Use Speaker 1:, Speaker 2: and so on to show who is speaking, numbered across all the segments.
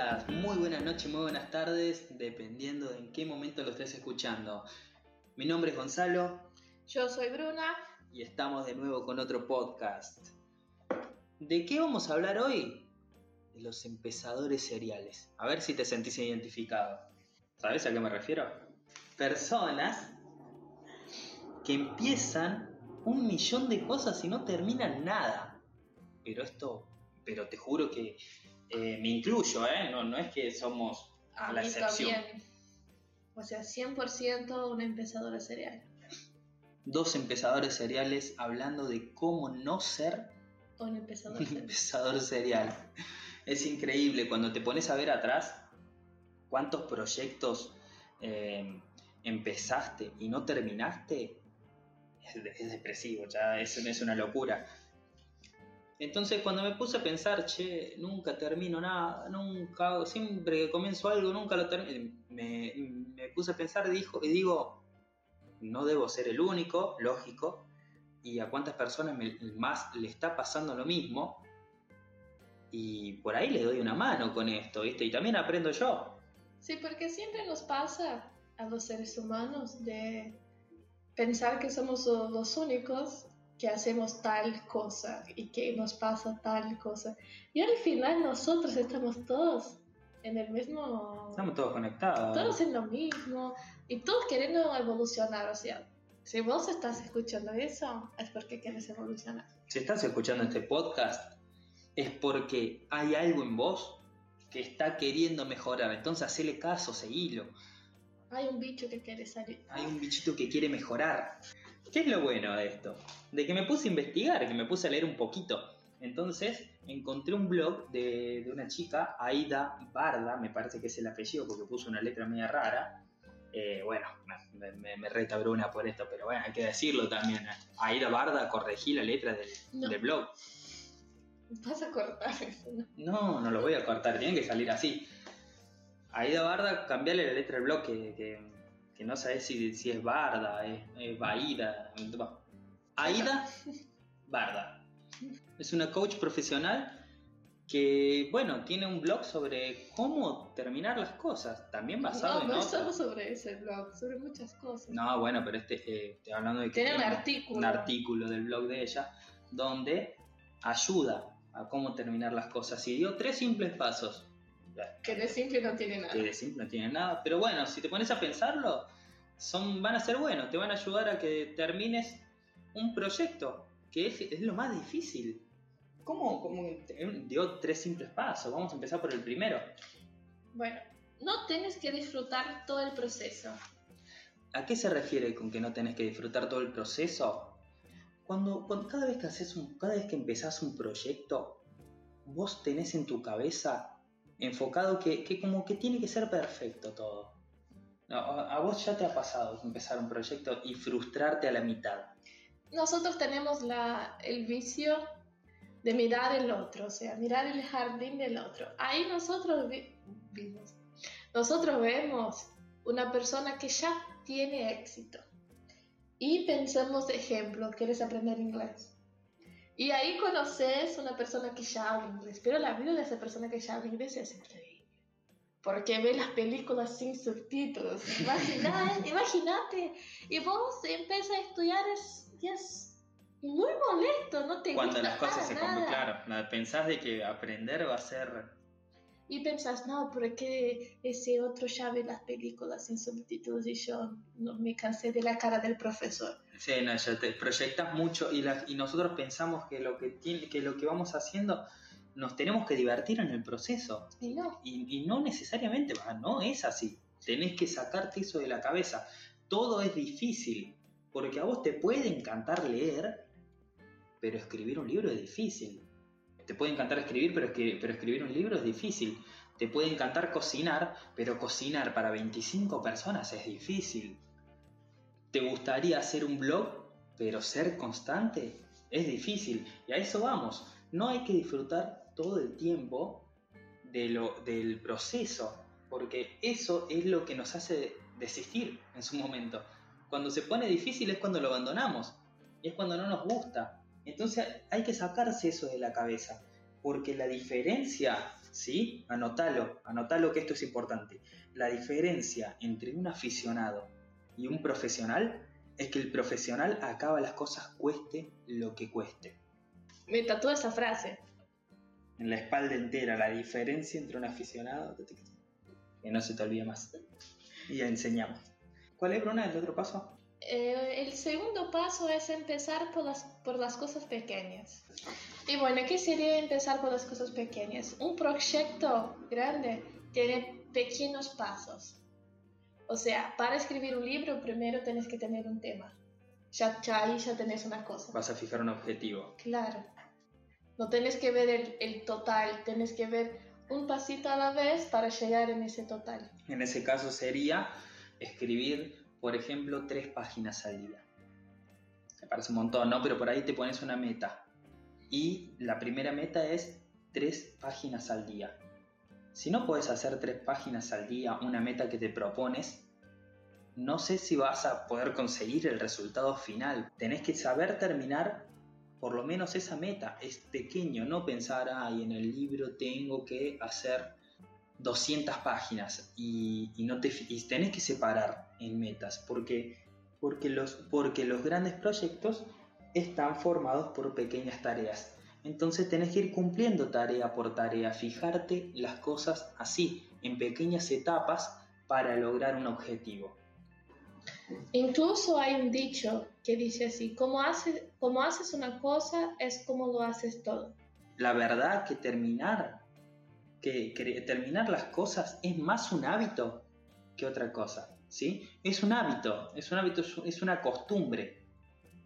Speaker 1: días, muy buenas noches, muy buenas tardes, dependiendo de en qué momento lo estés escuchando. Mi nombre es Gonzalo
Speaker 2: Yo soy Bruna.
Speaker 1: y estamos de nuevo con otro podcast. ¿De qué vamos a hablar hoy? De los empezadores seriales. A ver si te sentís identificado. ¿Sabes a qué me refiero? Personas que empiezan un millón de cosas y no terminan nada. Pero esto, pero te juro que eh, me incluyo, ¿eh? No, no es que somos
Speaker 2: A
Speaker 1: la
Speaker 2: mí
Speaker 1: excepción.
Speaker 2: también. O sea, 100% una empezadora serial.
Speaker 1: Dos empezadores seriales hablando de cómo no ser
Speaker 2: Un empezador
Speaker 1: un empezador serial. Es increíble cuando te pones a ver atrás cuántos proyectos eh, empezaste y no terminaste. Es, es depresivo, ya es, es una locura. Entonces cuando me puse a pensar, che, nunca termino nada, nunca, siempre que comienzo algo, nunca lo termino, me, puse a pensar dijo, y digo, no debo ser el único, lógico, y a cuántas personas más le está pasando lo mismo, y por ahí le doy una mano con esto, ¿viste? Y también aprendo yo.
Speaker 2: Sí, porque siempre nos pasa a los seres humanos de pensar que somos los únicos que hacemos tal cosa y que nos pasa tal cosa. Y al final nosotros estamos todos en el mismo...
Speaker 1: Estamos todos conectados.
Speaker 2: todos en lo mismo y todos queriendo evolucionar. O sea, si vos estás escuchando eso, es porque quieres evolucionar.
Speaker 1: Si estás escuchando este podcast, es porque hay algo en vos que está queriendo mejorar. Entonces, hacele caso, seguilo.
Speaker 2: Hay un bicho que quiere salir.
Speaker 1: Hay un bichito que quiere mejorar. ¿Qué es lo bueno de esto? De que me puse a investigar, que me puse a leer un poquito. Entonces encontré un blog de, de una chica, Aida Barda, me parece que es el apellido porque puso una letra media rara. Eh, bueno, me, me, me reta Bruna por esto, pero bueno, hay que decirlo también. Aida Barda, corregí la letra del,
Speaker 2: No.
Speaker 1: del blog.
Speaker 2: Vas a cortar eso, ¿no?
Speaker 1: No, lo voy a cortar, tiene que salir así. Aida Barda, cambiarle la letra del blog que, que, que no sabes si, si es Barda, es, es Baida. bueno. Aida Barda. Es una coach profesional que, bueno, tiene un blog sobre cómo terminar las cosas, también basado
Speaker 2: No,
Speaker 1: en
Speaker 2: no es
Speaker 1: otras.
Speaker 2: solo sobre ese blog, sobre muchas cosas.
Speaker 1: No, bueno, pero este, eh, estoy hablando de que
Speaker 2: Tiene un artículo.
Speaker 1: un artículo del blog de ella donde ayuda a cómo terminar las cosas y dio tres simples pasos.
Speaker 2: Que de simple no tiene nada.
Speaker 1: que de simple no tienen nada. Pero bueno, si te pones a pensarlo, son, van a ser buenos, te van a ayudar a que termines un proyecto, que es, es lo más difícil. ¿Cómo, cómo te- dio tres simples pasos? Vamos a empezar por el primero.
Speaker 2: Bueno, no tienes que disfrutar todo el proceso.
Speaker 1: ¿A qué se refiere con que no tenés que disfrutar todo el proceso? Cuando, cuando cada vez que haces un, cada vez que empezás un proyecto, vos tenés en tu cabeza enfocado que, que como que tiene que ser perfecto todo. A vos ya te ha pasado empezar un proyecto y frustrarte a la mitad.
Speaker 2: Nosotros tenemos la, el vicio de mirar el otro, o sea, mirar el jardín del otro. Ahí nosotros vi- vimos, nosotros vemos una persona que ya tiene éxito y pensamos, ejemplo, quieres aprender inglés. Y ahí conoces una persona que ya habla inglés, pero la vida de esa persona que ya habla inglés es increíble. Porque ve las películas sin subtítulos. Imagínate. Y vos empiezas a estudiar es, es muy molesto, no te
Speaker 1: Cuando
Speaker 2: gusta
Speaker 1: las cosas se
Speaker 2: nada.
Speaker 1: claro, pensás de que aprender va a ser...
Speaker 2: Y pensás, no, porque ese otro ya ve las películas sin subtítulos y yo no me cansé de la cara del profesor.
Speaker 1: Sí, no, ya te proyectas mucho y, la- y nosotros pensamos que lo que, tiene, que lo que vamos haciendo nos tenemos que divertir en el proceso.
Speaker 2: Y no,
Speaker 1: Y, y no necesariamente, va, no es así. Tenés que sacarte eso de la cabeza. Todo es difícil, porque a vos te puede encantar leer, pero escribir un libro es difícil. Te puede encantar escribir, pero, escri- pero escribir un libro es difícil. Te puede encantar cocinar, pero cocinar para 25 personas es difícil. ¿Te gustaría hacer un blog, pero ser constante? Es difícil. Y a eso vamos. No hay que disfrutar todo el tiempo del proceso, porque eso es lo que nos hace desistir en su momento. Cuando se pone difícil es cuando lo abandonamos y es cuando no nos gusta. Entonces hay que sacarse eso de la cabeza, porque la diferencia ¿sí? Anotalo, anotalo que esto es importante. La diferencia entre un aficionado y un profesional es que el profesional acaba las cosas cueste lo que cueste.
Speaker 2: Me tatúa esa frase.
Speaker 1: En la espalda entera, la diferencia entre un aficionado que no se te olvide más. Y enseñamos. ¿Cuál es, Bruna, el otro paso?
Speaker 2: Eh, el segundo paso es empezar por las, por las cosas pequeñas. Y bueno, ¿qué sería empezar por las cosas pequeñas? Un proyecto grande tiene pequeños pasos. O sea, para escribir un libro primero tienes que tener un tema. Ya, ya ahí ya tenés una cosa.
Speaker 1: Vas a fijar un objetivo.
Speaker 2: Claro. No tienes que ver el, el total, tienes que ver un pasito a la vez para llegar en ese total.
Speaker 1: En ese caso sería escribir, por ejemplo, tres páginas al día. Me parece un montón, ¿no? Pero por ahí te pones una meta. Y la primera meta es tres páginas al día. Si no puedes hacer tres páginas al día, una meta que te propones, no sé si vas a poder conseguir el resultado final. Tenés que saber terminar por lo menos esa meta. Es pequeño, no pensar, ay, en el libro tengo que hacer 200 páginas y, no te, y tenés que separar en metas porque, porque, los, porque los grandes proyectos están formados por pequeñas tareas. Entonces tenés que ir cumpliendo tarea por tarea, fijarte las cosas así, en pequeñas etapas para lograr un objetivo.
Speaker 2: Incluso hay un dicho que dice así, como haces una cosa es como lo haces todo.
Speaker 1: La verdad que terminar, que, que terminar las cosas es más un hábito que otra cosa, ¿sí? Es un hábito, es un hábito, es una costumbre.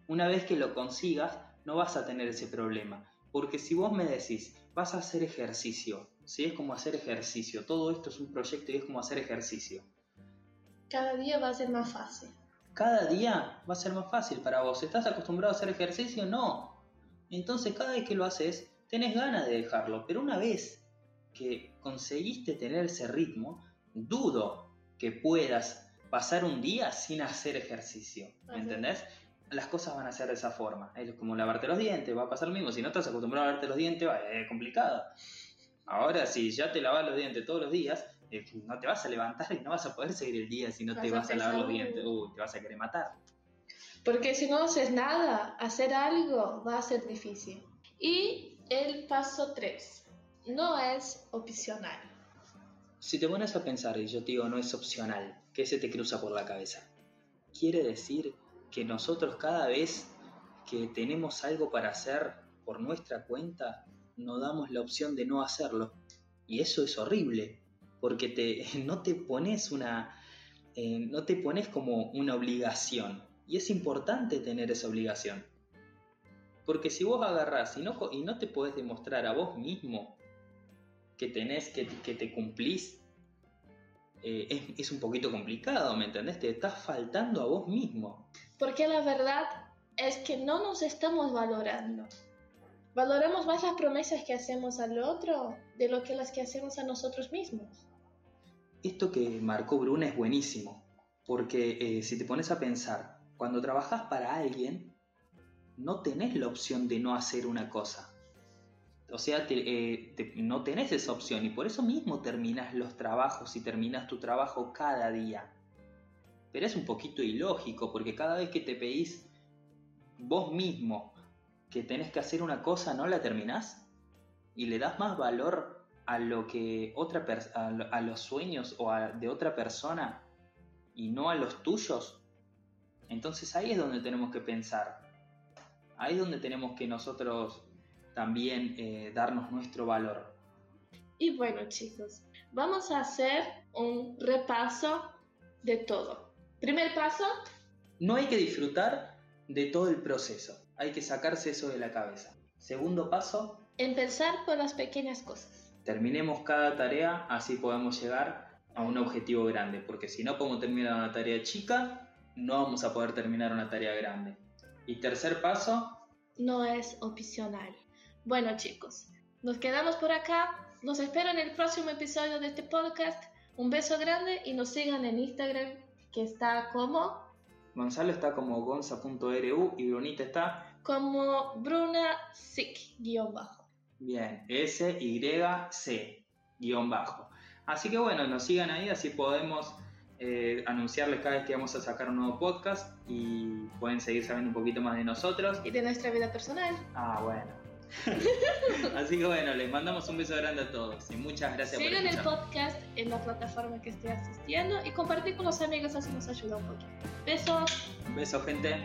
Speaker 1: Una vez que lo consigas, no vas a tener ese problema. Porque si vos me decís, vas a hacer ejercicio, ¿sí? Es como hacer ejercicio. Todo esto es un proyecto y es como hacer ejercicio.
Speaker 2: Cada día va a ser más fácil.
Speaker 1: Cada día va a ser más fácil para vos. ¿Estás acostumbrado a hacer ejercicio? No. Entonces cada vez que lo haces, tenés ganas de dejarlo. Pero una vez que conseguiste tener ese ritmo, dudo que puedas pasar un día sin hacer ejercicio. ¿Me entendés? las cosas van a ser de esa forma. Es como lavarte los dientes, va a pasar lo mismo. Si no estás acostumbrado a lavarte los dientes, es complicado. Ahora, si ya te lavas los dientes todos los días, eh, no te vas a levantar y no vas a poder seguir el día si no te vas a lavar los dientes. Uy, te vas a querer matar.
Speaker 2: Porque si no haces nada, hacer algo va a ser difícil. Y el paso 3, no es opcional.
Speaker 1: Si te pones a pensar y yo te digo no es opcional, ¿qué se te cruza por la cabeza? Quiere decir que nosotros cada vez que tenemos algo para hacer por nuestra cuenta, nos damos la opción de no hacerlo. Y eso es horrible, porque te, no te pones una. Eh, no te pones como una obligación. Y es importante tener esa obligación. Porque si vos agarrás y no, y no te podés demostrar a vos mismo que tenés, que, que te cumplís, eh, es, es, un poquito complicado, ¿me entendés? Te estás faltando a vos mismo.
Speaker 2: Porque la verdad es que no nos estamos valorando. Valoramos más las promesas que hacemos al otro de lo que las que hacemos a nosotros mismos.
Speaker 1: Esto que marcó Bruna es buenísimo, porque eh, si te pones a pensar, cuando trabajas para alguien, no tenés la opción de no hacer una cosa. O sea, eh, no tenés esa opción y por eso mismo terminas los trabajos y terminas tu trabajo cada día pero es un poquito ilógico porque cada vez que te pedís vos mismo que tenés que hacer una cosa, no la terminás y le das más valor a lo que otra a, los sueños o de otra persona y no a los tuyos. Entonces ahí es donde tenemos que pensar. Ahí es donde tenemos que nosotros también eh, darnos nuestro valor.
Speaker 2: Y bueno chicos, vamos a hacer un repaso de todo. Primer paso.
Speaker 1: No hay que disfrutar de todo el proceso, hay que sacarse eso de la cabeza. Segundo paso.
Speaker 2: Empezar por las pequeñas cosas.
Speaker 1: Terminemos cada tarea, así podemos llegar a un objetivo grande, porque si no podemos terminar una tarea chica, no vamos a poder terminar una tarea grande. Y tercer paso.
Speaker 2: No es opcional. Bueno chicos, nos quedamos por acá. Los espero en el próximo episodio de este podcast. Un beso grande y nos sigan en Instagram que está como...
Speaker 1: Gonzalo está como gonza.ru y Brunita está...
Speaker 2: Como Bruna guion bajo.
Speaker 1: Bien, S-Y-C. guion bajo. Así que bueno, nos sigan ahí, así podemos eh, anunciarles cada vez que vamos a sacar un nuevo podcast y pueden seguir sabiendo un poquito más de nosotros.
Speaker 2: Y de nuestra vida personal.
Speaker 1: Ah, bueno. Así que bueno, les mandamos un beso grande a todos y muchas gracias
Speaker 2: Sigan por el podcast en la plataforma que esté asistiendo y compartir con los amigos así nos ayuda un poquito. Besos.
Speaker 1: Un beso, gente.